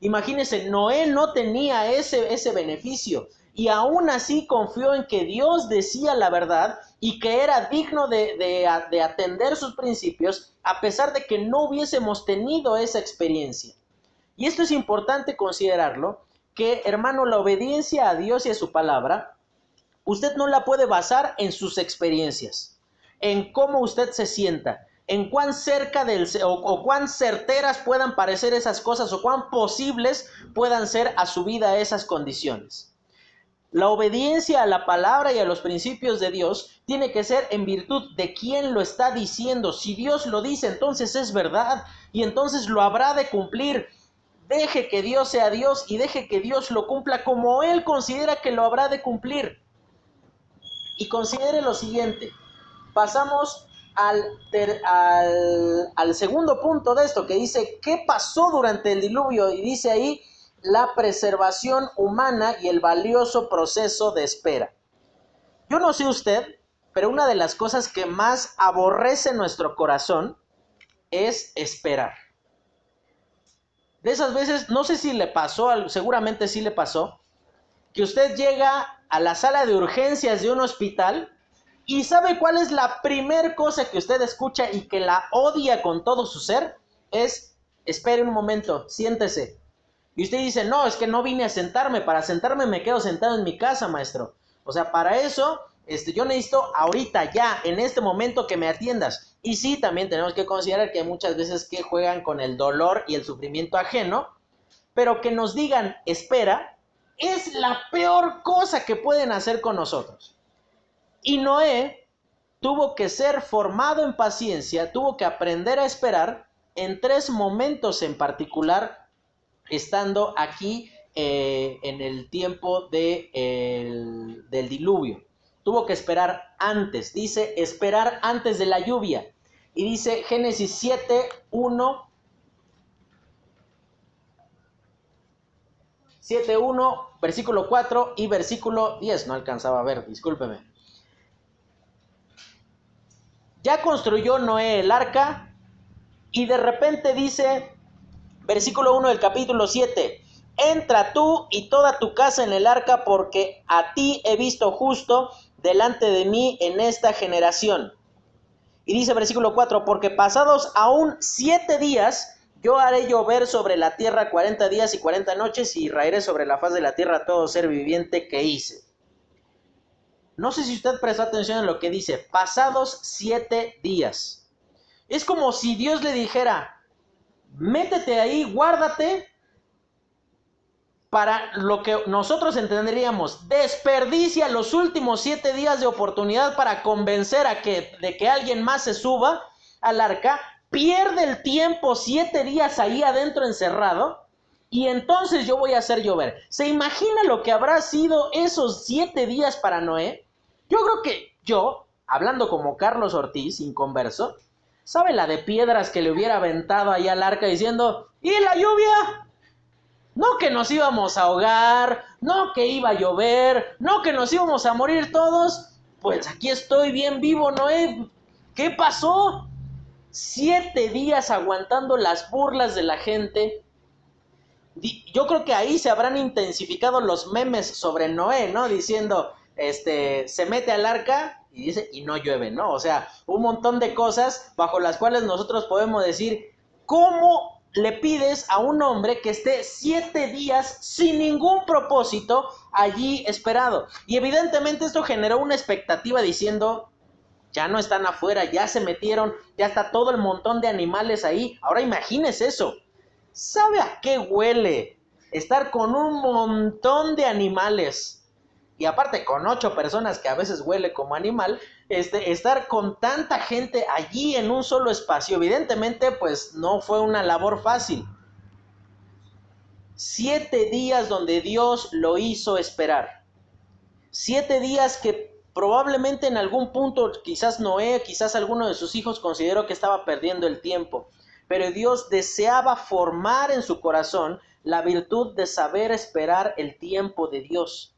Imagínense, Noé no tenía ese, ese beneficio y aún así confió en que Dios decía la verdad y que era digno de, de, atender sus principios a pesar de que no hubiésemos tenido esa experiencia. Y esto es importante considerarlo, que hermano, la obediencia a Dios y a su palabra, usted no la puede basar en sus experiencias, en cómo usted se sienta, en cuán cerca del o, cuán certeras puedan parecer esas cosas o cuán posibles puedan ser a su vida esas condiciones. La obediencia a la palabra y a los principios de Dios tiene que ser en virtud de quien lo está diciendo. Si Dios lo dice, entonces es verdad y entonces lo habrá de cumplir. Deje que Dios sea Dios y deje que Dios lo cumpla como Él considera que lo habrá de cumplir. Y considere lo siguiente. Pasamos al, al, segundo punto de esto, que dice, ¿qué pasó durante el diluvio? Y dice ahí, la preservación humana y el valioso proceso de espera. Yo no sé usted, pero una de las cosas que más aborrece nuestro corazón es esperar. De esas veces, no sé si le pasó, seguramente sí le pasó, que usted llega a la sala de urgencias de un hospital ¿Y sabe cuál es la primer cosa que usted escucha y que la odia con todo su ser? Es, espere un momento, siéntese. Y usted dice, no, es que no vine a sentarme, para sentarme me quedo sentado en mi casa, maestro. O sea, para eso, este, yo necesito ahorita, ya, en este momento que me atiendas. Y sí, también tenemos que considerar que hay muchas veces que juegan con el dolor y el sufrimiento ajeno, pero que nos digan, espera, es la peor cosa que pueden hacer con nosotros. Y Noé tuvo que ser formado en paciencia, tuvo que aprender a esperar en tres momentos en particular, estando aquí eh, en el tiempo de, del diluvio. Tuvo que esperar antes, dice esperar antes de la lluvia. Y dice Génesis 7, 1. 7, 1, versículo 4 y versículo 10. No alcanzaba a ver, discúlpeme. Ya construyó Noé el arca y de repente dice, versículo 1 del capítulo 7, entra tú y toda tu casa en el arca porque a ti he visto justo delante de mí en esta generación. Y dice versículo 4, porque pasados aún siete días, yo haré llover sobre la tierra cuarenta días y cuarenta noches y raeré sobre la faz de la tierra todo ser viviente que hice. No sé si usted prestó atención en lo que dice, pasados siete días. Es como si Dios le dijera, métete ahí, guárdate para lo que nosotros entenderíamos, desperdicia los últimos siete días de oportunidad para convencer a que, de que alguien más se suba al arca, pierde el tiempo siete días ahí adentro encerrado, y entonces yo voy a hacer llover. ¿Se imagina lo que habrá sido esos siete días para Noé? Yo creo que yo, hablando como Carlos Ortiz, inconverso, ¿sabe la de piedras que le hubiera aventado ahí al arca diciendo, ¿y la lluvia? No que nos íbamos a ahogar, no que iba a llover, no que nos íbamos a morir todos. Pues aquí estoy bien vivo, Noé. ¿Qué pasó? Siete días aguantando las burlas de la gente, yo creo que ahí se habrán intensificado los memes sobre Noé, ¿no? Diciendo, este, se mete al arca y dice, y no llueve, ¿no? O sea, un montón de cosas bajo las cuales nosotros podemos decir, ¿cómo le pides a un hombre que esté siete días sin ningún propósito allí esperado? Y evidentemente esto generó una expectativa diciendo, ya no están afuera, ya se metieron, ya está todo el montón de animales ahí. Ahora imagínese eso, ¿Sabe a qué huele estar con un montón de animales? Y aparte con ocho personas que a veces huele como animal, este, estar con tanta gente allí en un solo espacio, evidentemente pues no fue una labor fácil. Siete días donde Dios lo hizo esperar. Siete días que Probablemente en algún punto, quizás Noé, quizás alguno de sus hijos consideró que estaba perdiendo el tiempo, pero Dios deseaba formar en su corazón la virtud de saber esperar el tiempo de Dios.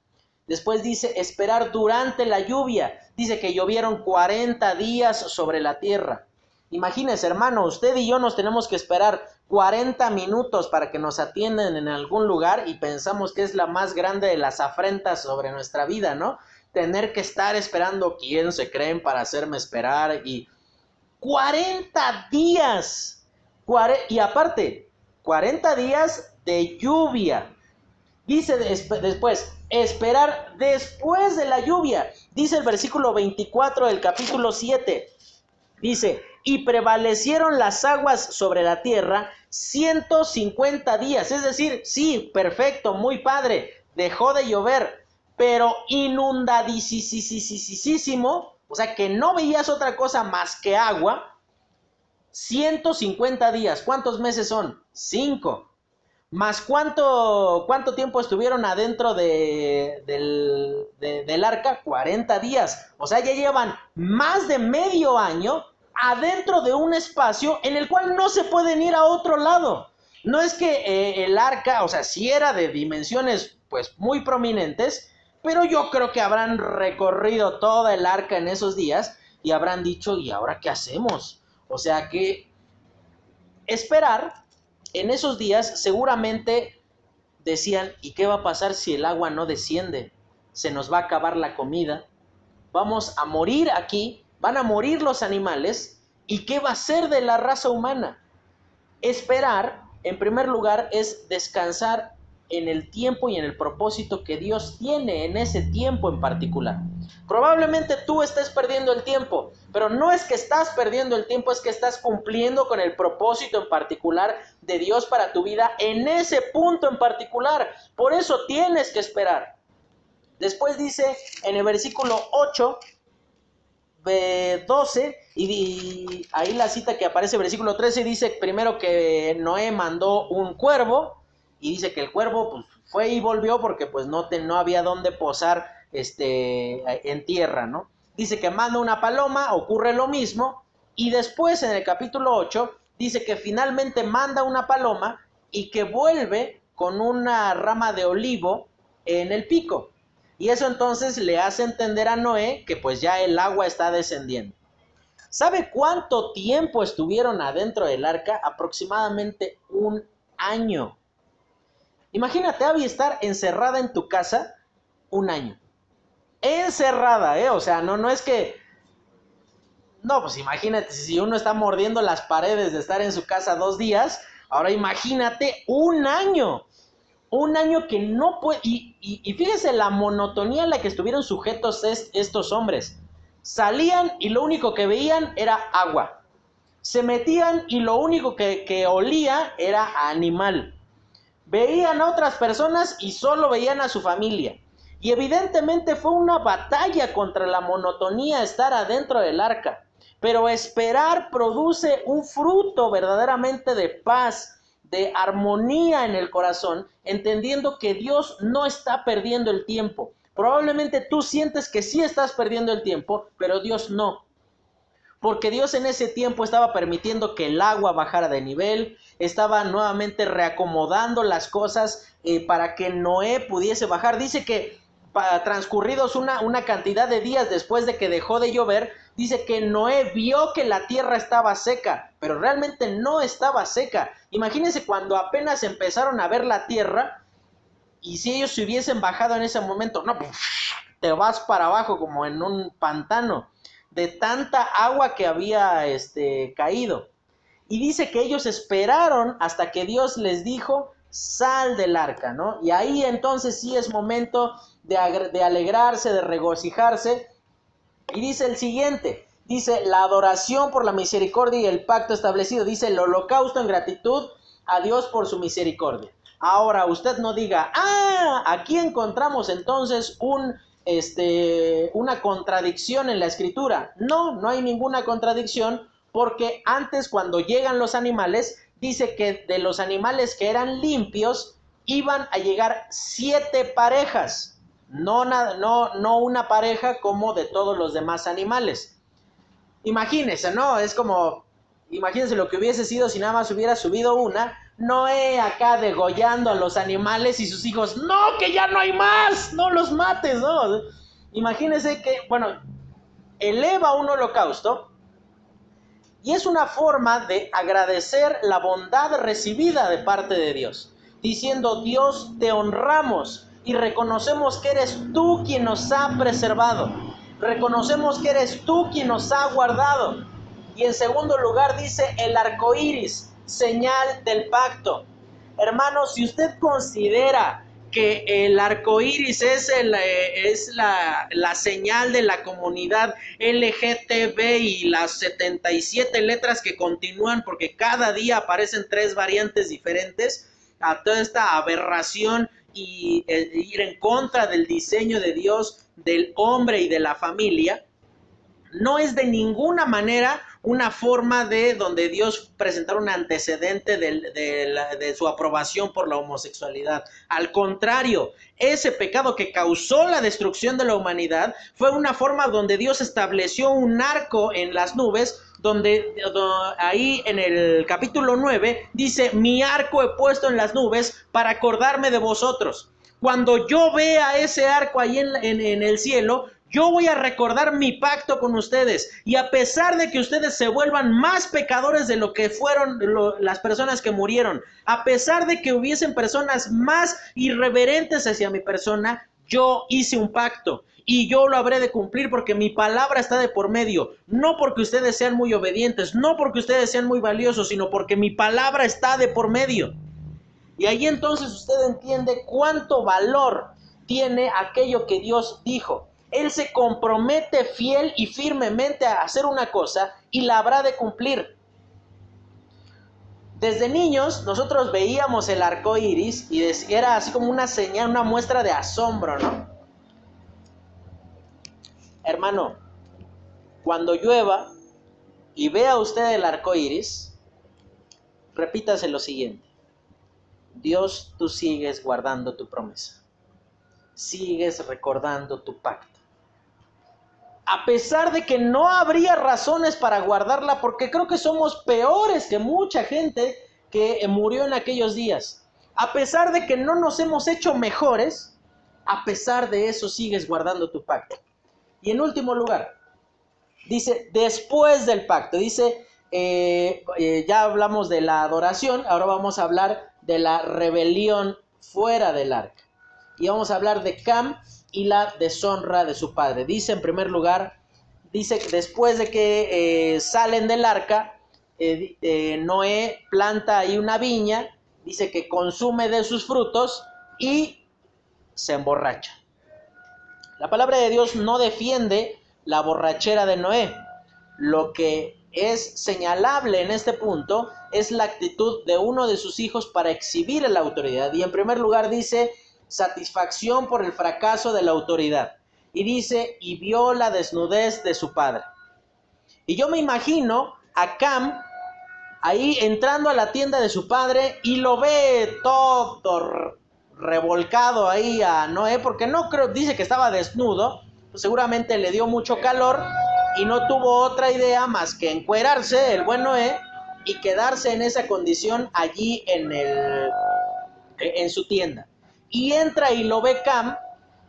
Después dice esperar durante la lluvia. Dice que llovieron 40 días sobre la tierra. Imagínese, hermano, usted y yo nos tenemos que esperar 40 minutos para que nos atiendan en algún lugar y pensamos que es la más grande de las afrentas sobre nuestra vida, ¿no? Tener que estar esperando quién se creen para hacerme esperar y 40 días. y aparte, 40 días de lluvia. Dice después, esperar después de la lluvia. Dice el versículo 24 del capítulo 7. Dice, y prevalecieron las aguas sobre la tierra 150 días. Es decir, sí, perfecto, muy padre, dejó de llover, pero inundadísimo, o sea que no veías otra cosa más que agua. 150 días, ¿cuántos meses son? Cinco. Más cuánto, cuánto tiempo estuvieron adentro de, del, del arca? 40 días. O sea, ya llevan más de medio año adentro de un espacio en el cual no se pueden ir a otro lado. No es que eh, el arca, o sea, si era de dimensiones pues muy prominentes, pero yo creo que habrán recorrido toda el arca en esos días y habrán dicho, ¿y ahora qué hacemos? O sea que esperar en esos días seguramente decían, ¿y qué va a pasar si el agua no desciende? Se nos va a acabar la comida, vamos a morir aquí, van a morir los animales, ¿y qué va a ser de la raza humana? Esperar, en primer lugar, es descansar en el tiempo y en el propósito que Dios tiene en ese tiempo en particular. Probablemente tú estés perdiendo el tiempo, pero no es que estás perdiendo el tiempo, es que estás cumpliendo con el propósito en particular de Dios para tu vida en ese punto en particular. Por eso tienes que esperar. Después dice en el versículo 8, 12, y ahí la cita que aparece versículo 13 dice primero que Noé mandó un cuervo, y dice que el cuervo pues, fue y volvió porque pues no, no había dónde posar este, en tierra, ¿no? Dice que manda una paloma, ocurre lo mismo, y después en el capítulo 8 dice que finalmente manda una paloma y que vuelve con una rama de olivo en el pico. Y eso entonces le hace entender a Noé que pues ya el agua está descendiendo. ¿Sabe cuánto tiempo estuvieron adentro del arca? Aproximadamente un año. Imagínate, Abby, estar encerrada en tu casa un año. Encerrada, ¿eh? O sea, no, no es que... No, pues imagínate, si uno está mordiendo las paredes de estar en su casa dos días, ahora imagínate un año. Un año que no puede... Y, y, fíjese la monotonía en la que estuvieron sujetos estos hombres. Salían y lo único que veían era agua. Se metían y lo único que, que olía era animal. Veían a otras personas y solo veían a su familia. Y evidentemente fue una batalla contra la monotonía estar adentro del arca. Pero esperar produce un fruto verdaderamente de paz, de armonía en el corazón, entendiendo que Dios no está perdiendo el tiempo. Probablemente tú sientes que sí estás perdiendo el tiempo, pero Dios no porque Dios en ese tiempo estaba permitiendo que el agua bajara de nivel, estaba nuevamente reacomodando las cosas eh, para que Noé pudiese bajar. Dice que transcurridos una, una cantidad de días después de que dejó de llover, dice que Noé vio que la tierra estaba seca, pero realmente no estaba seca. Imagínense cuando apenas empezaron a ver la tierra y si ellos se hubiesen bajado en ese momento, no, te vas para abajo como en un pantano de tanta agua que había este, caído. Y dice que ellos esperaron hasta que Dios les dijo, sal del arca, ¿no? Y ahí entonces sí es momento de, de alegrarse, de regocijarse. Y dice el siguiente, dice la adoración por la misericordia y el pacto establecido, dice el holocausto en gratitud a Dios por su misericordia. Ahora usted no diga, ah, aquí encontramos entonces un este, una contradicción en la escritura. No, no hay ninguna contradicción porque antes cuando llegan los animales, dice que de los animales que eran limpios iban a llegar siete parejas, no, no, no una pareja como de todos los demás animales. Imagínense, ¿no? Es como, imagínense lo que hubiese sido si nada más hubiera subido una. Noé acá degollando a los animales y sus hijos, no, que ya no hay más, no los mates, ¿no? Imagínense que, bueno, eleva un holocausto y es una forma de agradecer la bondad recibida de parte de Dios, diciendo, Dios, te honramos y reconocemos que eres tú quien nos ha preservado. Reconocemos que eres tú quien nos ha guardado. Y en segundo lugar dice el arco iris, señal del pacto. Hermanos, si usted considera que el arco iris es, el, eh, es la, la, señal de la comunidad LGTB y las 77 letras que continúan, porque cada día aparecen tres variantes diferentes a toda esta aberración y eh, ir en contra del diseño de Dios, del hombre y de la familia, no es de ninguna manera una forma de donde Dios presentara un antecedente de, su aprobación por la homosexualidad. Al contrario, ese pecado que causó la destrucción de la humanidad fue una forma donde Dios estableció un arco en las nubes donde, ahí en el capítulo 9 dice, mi arco he puesto en las nubes para acordarme de vosotros. Cuando yo vea ese arco ahí en, en el cielo, yo voy a recordar mi pacto con ustedes. Y a pesar de que ustedes se vuelvan más pecadores de lo que fueron las personas que murieron, a pesar de que hubiesen personas más irreverentes hacia mi persona, yo hice un pacto y yo lo habré de cumplir porque mi palabra está de por medio. No porque ustedes sean muy obedientes, no porque ustedes sean muy valiosos, sino porque mi palabra está de por medio. Y ahí entonces usted entiende cuánto valor tiene aquello que Dios dijo. Él se compromete fiel y firmemente a hacer una cosa y la habrá de cumplir. Desde niños nosotros veíamos el arco iris y era así como una señal, una muestra de asombro, ¿no? Hermano, cuando llueva y vea usted el arco iris, repítase lo siguiente: Dios, tú sigues guardando tu promesa, sigues recordando tu pacto a pesar de que no habría razones para guardarla, porque creo que somos peores que mucha gente que murió en aquellos días. A pesar de que no nos hemos hecho mejores, a pesar de eso sigues guardando tu pacto. Y en último lugar, dice, después del pacto, dice, eh, eh, ya hablamos de la adoración, ahora vamos a hablar de la rebelión fuera del arca. Y vamos a hablar de Cam y la deshonra de su padre. Dice en primer lugar, dice que después de que eh, salen del arca, Noé planta ahí una viña, dice que consume de sus frutos y se emborracha. La palabra de Dios no defiende la borrachera de Noé. Lo que es señalable en este punto es la actitud de uno de sus hijos para exhibir la autoridad. Y en primer lugar dice satisfacción por el fracaso de la autoridad. Y dice, y vio la desnudez de su padre. Y yo me imagino a Cam ahí entrando a la tienda de su padre y lo ve todo revolcado ahí a Noé, porque no creo, dice que estaba desnudo, pues seguramente le dio mucho calor y no tuvo otra idea más que encuerarse el buen Noé y quedarse en esa condición allí en el en su tienda. Y entra y lo ve Cam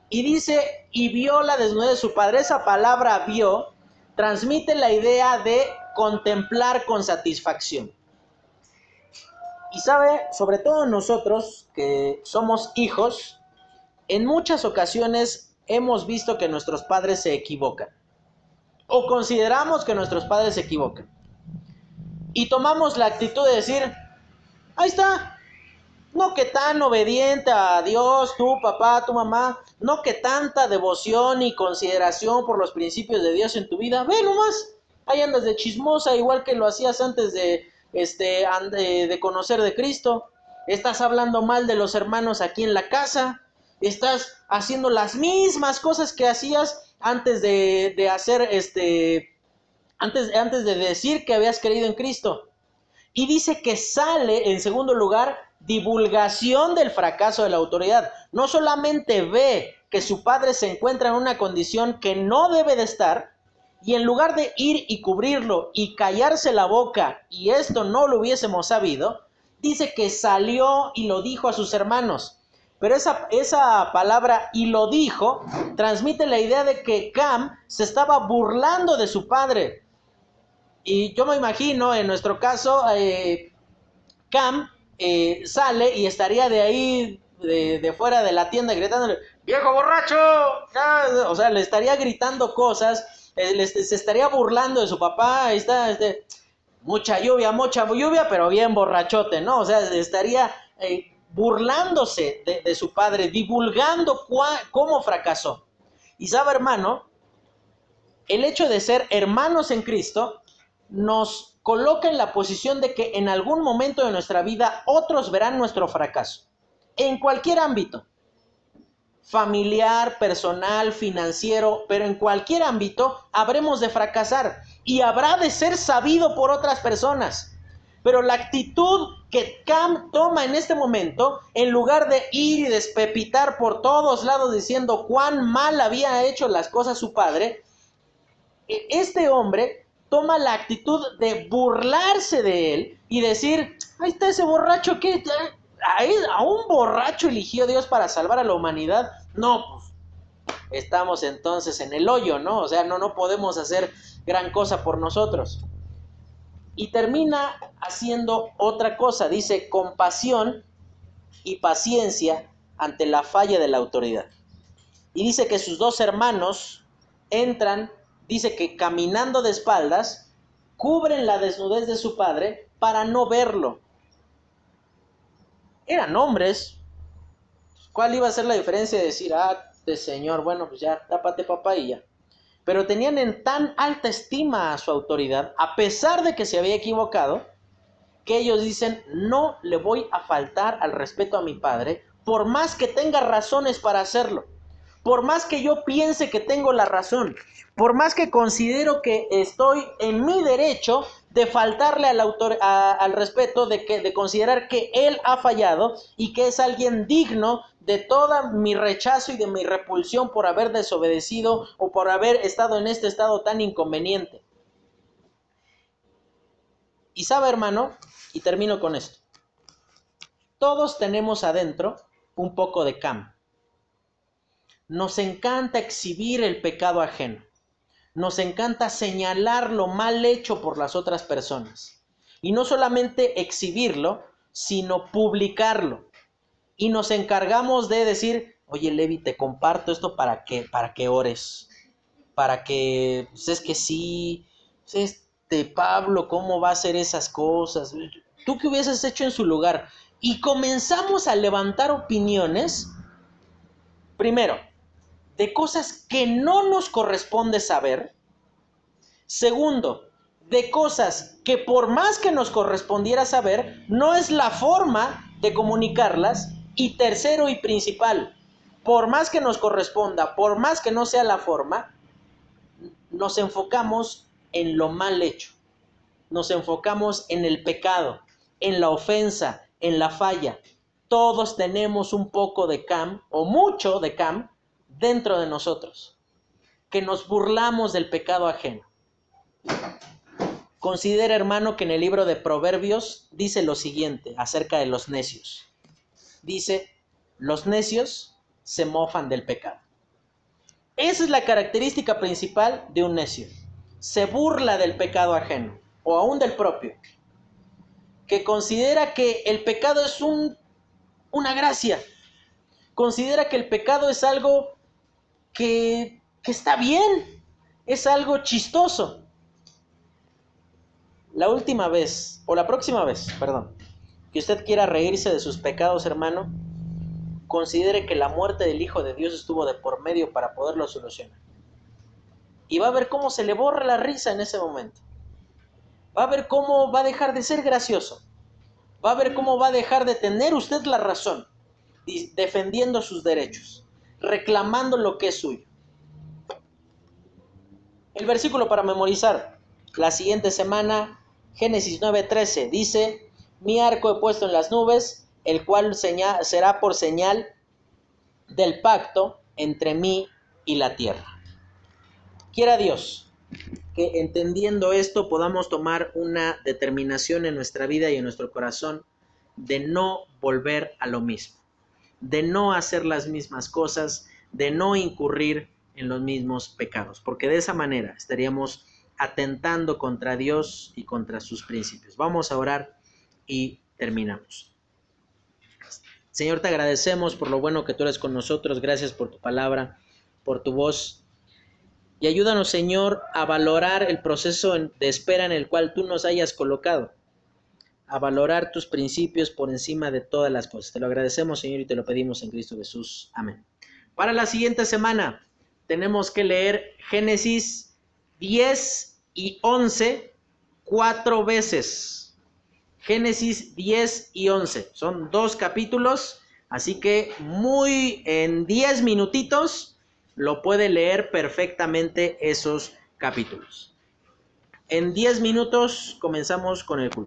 y dice y vio la desnudez de su padre. Esa palabra vio transmite la idea de contemplar con satisfacción. Y sabe, sobre todo nosotros que somos hijos, en muchas ocasiones hemos visto que nuestros padres se equivocan. O consideramos que nuestros padres se equivocan. Y tomamos la actitud de decir, ahí está, no que tan obediente a Dios, tu papá, tu mamá, no que tanta devoción y consideración por los principios de Dios en tu vida, ve nomás, ahí andas de chismosa igual que lo hacías antes de este, de conocer de Cristo, estás hablando mal de los hermanos aquí en la casa, estás haciendo las mismas cosas que hacías antes de, hacer este, antes, antes de decir que habías creído en Cristo. Y dice que sale, en segundo lugar, divulgación del fracaso de la autoridad. No solamente ve que su padre se encuentra en una condición que no debe de estar, y en lugar de ir y cubrirlo y callarse la boca, y esto no lo hubiésemos sabido, dice que salió y lo dijo a sus hermanos. Pero esa, esa palabra y lo dijo transmite la idea de que Cam se estaba burlando de su padre. Y yo me imagino, en nuestro caso, eh, Cam eh, sale y estaría de ahí, de, fuera de la tienda, gritando, viejo borracho, o sea, le estaría gritando cosas, eh, se estaría burlando de su papá, ahí está, este, mucha lluvia, mucha lluvia, pero bien borrachote, ¿no? O sea, estaría burlándose de, su padre, divulgando cómo fracasó. Y sabe, hermano, el hecho de ser hermanos en Cristo nos coloca en la posición de que en algún momento de nuestra vida otros verán nuestro fracaso, en cualquier ámbito, familiar, personal, financiero, pero en cualquier ámbito habremos de fracasar y habrá de ser sabido por otras personas. Pero la actitud que Cam toma en este momento, en lugar de ir y despepitar por todos lados diciendo cuán mal había hecho las cosas su padre, e, este hombre toma la actitud de burlarse de él y decir, ahí está ese borracho que a un borracho eligió Dios para salvar a la humanidad. No, pues estamos entonces en el hoyo, ¿no? O sea, no, no podemos hacer gran cosa por nosotros y termina haciendo otra cosa. Dice compasión y paciencia ante la falla de la autoridad. Y dice que sus dos hermanos entran, dice que caminando de espaldas, cubren la desnudez de su padre para no verlo. Eran hombres. ¿Cuál iba a ser la diferencia de decir, ah, de señor, bueno, pues ya, tápate papá y ya? pero tenían en tan alta estima a su autoridad, a pesar de que se había equivocado, que ellos dicen, no le voy a faltar al respeto a mi padre, por más que tenga razones para hacerlo, por más que yo piense que tengo la razón, por más que considero que estoy en mi derecho de faltarle al, autor, al respeto, de, que, de considerar que él ha fallado y que es alguien digno de toda mi rechazo y de mi repulsión por haber desobedecido o por haber estado en este estado tan inconveniente. Y sabe, hermano, y termino con esto. Todos tenemos adentro un poco de cam. Nos encanta exhibir el pecado ajeno. Nos encanta señalar lo mal hecho por las otras personas. Y no solamente exhibirlo, sino publicarlo y nos encargamos de decir, oye Levi, te comparto esto para que, para que ores, para que, pues es que sí, pues este Pablo, ¿cómo va a hacer esas cosas? ¿Tú qué hubieses hecho en su lugar? Y comenzamos a levantar opiniones, primero, de cosas que no nos corresponde saber. Segundo, de cosas que por más que nos correspondiera saber, no es la forma de comunicarlas. Y tercero y principal, por más que nos corresponda, por más que no sea la forma, nos enfocamos en lo mal hecho. Nos enfocamos en el pecado, en la ofensa, en la falla. Todos tenemos un poco de cam o mucho de cam dentro de nosotros, que nos burlamos del pecado ajeno. Considera, hermano, que en el libro de Proverbios dice lo siguiente acerca de los necios dice, los necios se mofan del pecado. Esa es la característica principal de un necio. Se burla del pecado ajeno o aún del propio. Que considera que el pecado es un, una gracia. Considera que el pecado es algo que, está bien. Es algo chistoso. La última vez, o la próxima vez, perdón, que usted quiera reírse de sus pecados, hermano, considere que la muerte del Hijo de Dios estuvo de por medio para poderlo solucionar. Y va a ver cómo se le borra la risa en ese momento. Va a ver cómo va a dejar de ser gracioso. Va a ver cómo va a dejar de tener usted la razón, defendiendo sus derechos, reclamando lo que es suyo. El versículo para memorizar. La siguiente semana, Génesis 9:13, dice, mi arco he puesto en las nubes, el cual será por señal del pacto entre mí y la tierra. Quiera Dios que entendiendo esto podamos tomar una determinación en nuestra vida y en nuestro corazón de no volver a lo mismo, de no hacer las mismas cosas, de no incurrir en los mismos pecados, porque de esa manera estaríamos atentando contra Dios y contra sus principios. Vamos a orar y terminamos. Señor, te agradecemos por lo bueno que tú eres con nosotros, gracias por tu palabra, por tu voz. Y ayúdanos, Señor, a valorar el proceso de espera en el cual tú nos hayas colocado, a valorar tus principios por encima de todas las cosas. Te lo agradecemos, Señor, y te lo pedimos en Cristo Jesús. Amén. Para la siguiente semana tenemos que leer Génesis 10 y 11 cuatro veces. Génesis 10 y 11. Son dos capítulos, así que muy en 10 minutitos lo puede leer perfectamente esos capítulos. En 10 minutos comenzamos con el culto.